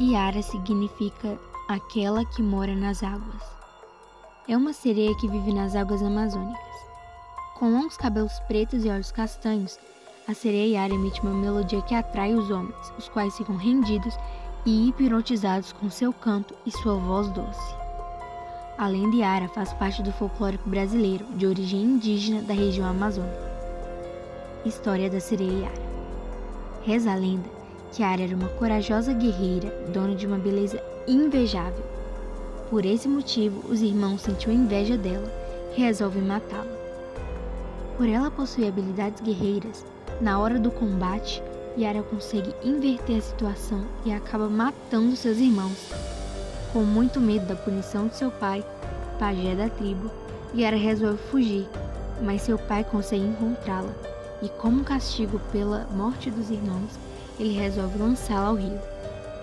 Yara significa aquela que mora nas águas. É uma sereia que vive nas águas amazônicas. Com longos cabelos pretos e olhos castanhos, a sereia Yara emite uma melodia que atrai os homens, os quais ficam rendidos e hipnotizados com seu canto e sua voz doce. A lenda Yara faz parte do folclórico brasileiro, de origem indígena da região amazônica. História da sereia Yara. Reza a lenda Yara era uma corajosa guerreira, dona de uma beleza invejável. Por esse motivo, os irmãos sentiam inveja dela e resolvem matá-la. Por ela possuir habilidades guerreiras, na hora do combate, Yara consegue inverter a situação e acaba matando seus irmãos. Com muito medo da punição de seu pai, pajé da tribo, Yara resolve fugir, mas seu pai consegue encontrá-la e, como castigo pela morte dos irmãos, ele resolve lançá-la ao rio.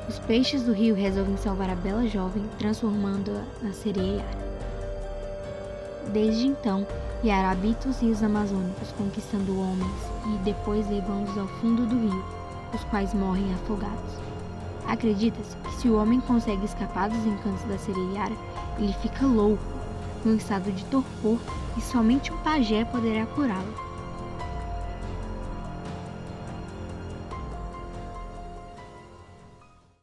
Os peixes do rio resolvem salvar a bela jovem, transformando-a na sereia Yara. Desde então, Yara habita os rios amazônicos, conquistando homens e depois levando-os ao fundo do rio, os quais morrem afogados. Acredita-se que se o homem consegue escapar dos encantos da sereia Yara, ele fica louco, num estado de torpor, e somente um pajé poderá curá-lo.